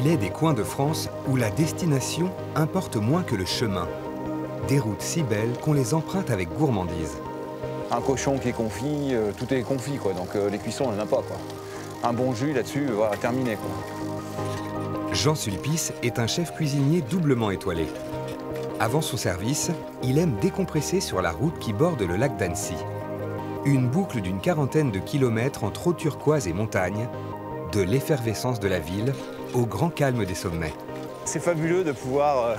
Il est des coins de France où la destination importe moins que le chemin. Des routes si belles qu'on les emprunte avec gourmandise. Un cochon qui est confit, euh, tout est confit, quoi. Donc euh, les cuissons, on n'en a pas, quoi. Un bon jus là-dessus, voilà, terminé, quoi. Jean Sulpice est un chef cuisinier doublement étoilé. Avant son service, il aime décompresser sur la route qui borde le lac d'Annecy. Une boucle d'une quarantaine de kilomètres entre eau turquoise et montagne, de l'effervescence de la ville au grand calme des sommets. C'est fabuleux de pouvoir euh,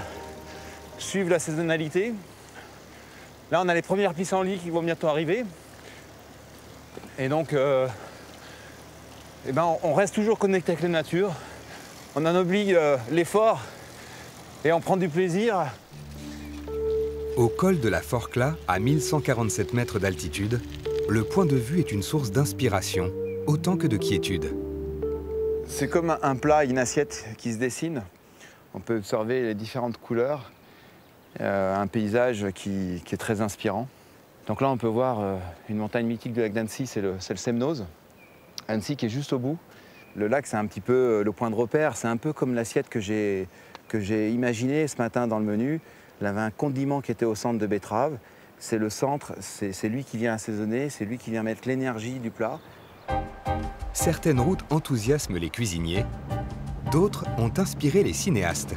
suivre la saisonnalité. Là, on a les premières pissenlits qui vont bientôt arriver. Et donc, euh, eh ben, on reste toujours connecté avec la nature. On en oublie euh, l'effort et on prend du plaisir. Au col de la Forclaz, à 1147 mètres d'altitude, le point de vue est une source d'inspiration autant que de quiétude. C'est comme un plat, une assiette qui se dessine. On peut observer les différentes couleurs, euh, un paysage qui, est très inspirant. Donc là, on peut voir euh, une montagne mythique du lac d'Annecy, c'est le, le Semnoz. Annecy qui est juste au bout. Le lac, c'est un petit peu euh, le point de repère. C'est un peu comme l'assiette que j'ai imaginée ce matin dans le menu. Il avait un condiment qui était au centre de betterave. C'est le centre, c'est lui qui vient assaisonner, c'est lui qui vient mettre l'énergie du plat. Certaines routes enthousiasment les cuisiniers, d'autres ont inspiré les cinéastes.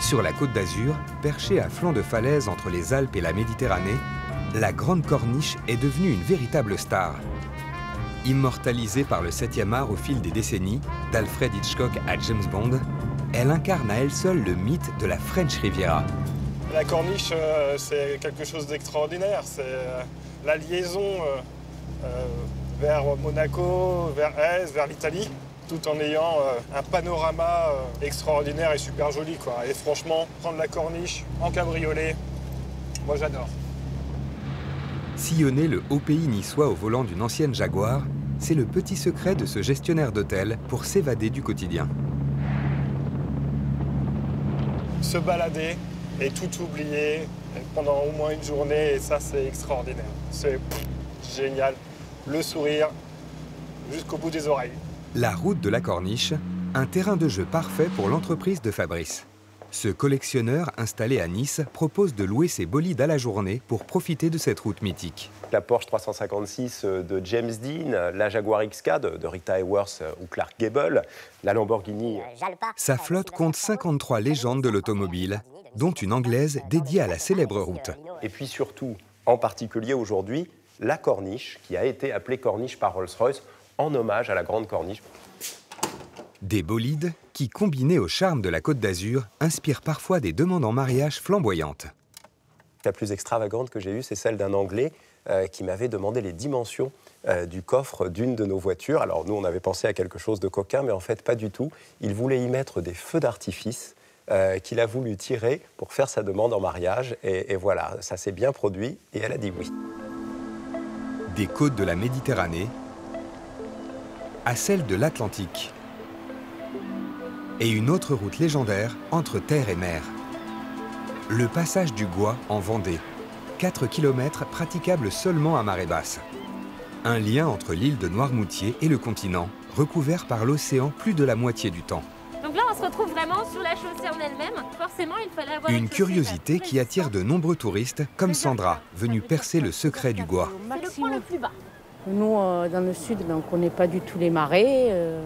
Sur la côte d'Azur, perchée à flanc de falaise entre les Alpes et la Méditerranée, la Grande Corniche est devenue une véritable star. Immortalisée par le 7e art au fil des décennies, d'Alfred Hitchcock à James Bond, elle incarne à elle seule le mythe de la French Riviera. La corniche, euh, c'est quelque chose d'extraordinaire. C'est euh, la liaison euh, vers Monaco, vers Aise, vers l'Italie, tout en ayant un panorama extraordinaire et super joli. Quoi. Et franchement, prendre la corniche en cabriolet, moi j'adore. Sillonner le haut pays niçois au volant d'une ancienne Jaguar, c'est le petit secret de ce gestionnaire d'hôtel pour s'évader du quotidien. Se balader et tout oublier pendant au moins une journée, et ça c'est extraordinaire. C'est génial. Le sourire jusqu'au bout des oreilles. La route de la Corniche, un terrain de jeu parfait pour l'entreprise de Fabrice. Ce collectionneur installé à Nice propose de louer ses bolides à la journée pour profiter de cette route mythique. La Porsche 356 euh, de James Dean, la Jaguar XK de, Rita Hayworth euh, ou Clark Gable, la Lamborghini. Sa flotte compte 53 légendes de l'automobile, dont une anglaise dédiée à la célèbre route. Et puis surtout, en particulier aujourd'hui, la Corniche, qui a été appelée Corniche par Rolls-Royce en hommage à la Grande Corniche. Des bolides qui, combinés au charme de la Côte d'Azur, inspirent parfois des demandes en mariage flamboyantes. La plus extravagante que j'ai eue, c'est celle d'un Anglais euh, qui m'avait demandé les dimensions euh, du coffre d'une de nos voitures. Alors nous, on avait pensé à quelque chose de coquin, mais en fait pas du tout. Il voulait y mettre des feux d'artifice euh, qu'il a voulu tirer pour faire sa demande en mariage. Et, et voilà, ça s'est bien produit et elle a dit oui. Des côtes de la Méditerranée à celles de l'Atlantique et une autre route légendaire entre terre et mer. Le passage du Gois en Vendée, 4 km praticables seulement à marée basse. Un lien entre l'île de Noirmoutier et le continent, recouvert par l'océan plus de la moitié du temps. Là, on se retrouve vraiment sur la chaussée en elle-même. Forcément, il fallait avoir une, curiosité qui attire de nombreux touristes, comme Sandra, venue percer le secret du. C'est le point le plus bas. Nous, euh, dans le sud, ben, on ne connaît pas du tout les marées. Euh,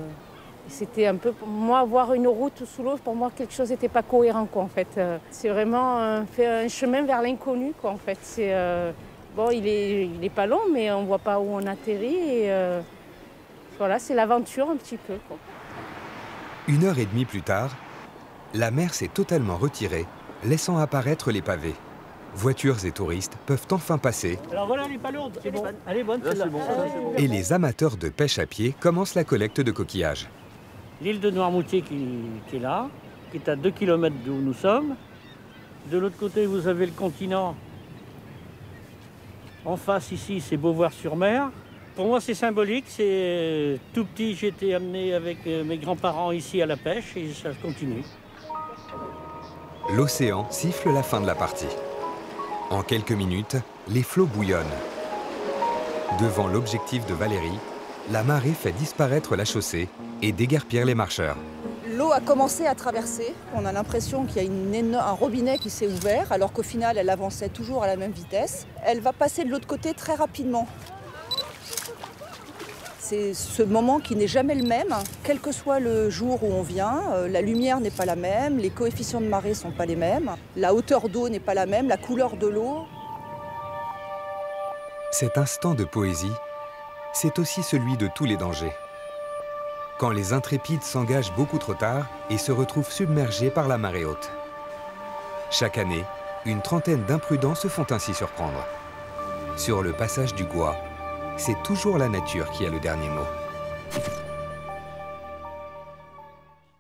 c'était un peu, pour moi, voir une route sous l'eau, pour moi, quelque chose n'était pas cohérent, quoi, en fait. Euh, c'est vraiment un, un chemin vers l'inconnu, quoi, en fait. C'est, euh, bon, il est, il est pas long, mais on ne voit pas où on atterrit. Et euh, voilà, c'est l'aventure un petit peu, quoi. Une heure et demie plus tard, la mer s'est totalement retirée, laissant apparaître les pavés. Voitures et touristes peuvent enfin passer. Alors voilà, elle n'est pas lourde, c'est bon. Elle est bonne, celle-là. Et les amateurs de pêche à pied commencent la collecte de coquillages l'île de Noirmoutier qui, est là, qui est à 2 km d'où nous sommes. De l'autre côté, vous avez le continent. En face, ici, c'est Beauvoir-sur-Mer. Pour moi, c'est symbolique. C'est euh, tout petit, j'ai été amené avec euh, mes grands-parents ici à la pêche et ça continue. L'océan siffle la fin de la partie. En quelques minutes, les flots bouillonnent. Devant l'objectif de Valérie, la marée fait disparaître la chaussée et déguerpir les marcheurs. L'eau a commencé à traverser. On a l'impression qu'il y a une un robinet qui s'est ouvert, alors qu'au final, elle avançait toujours à la même vitesse. Elle va passer de l'autre côté très rapidement. C'est ce moment qui n'est jamais le même, quel que soit le jour où on vient. Euh, la lumière n'est pas la même, les coefficients de marée ne sont pas les mêmes, la hauteur d'eau n'est pas la même, la couleur de l'eau. Cet instant de poésie, c'est aussi celui de tous les dangers. Quand les intrépides s'engagent beaucoup trop tard et se retrouvent submergés par la marée haute. Chaque année, une trentaine d'imprudents se font ainsi surprendre. Sur le passage du Gois, c'est toujours la nature qui a le dernier mot.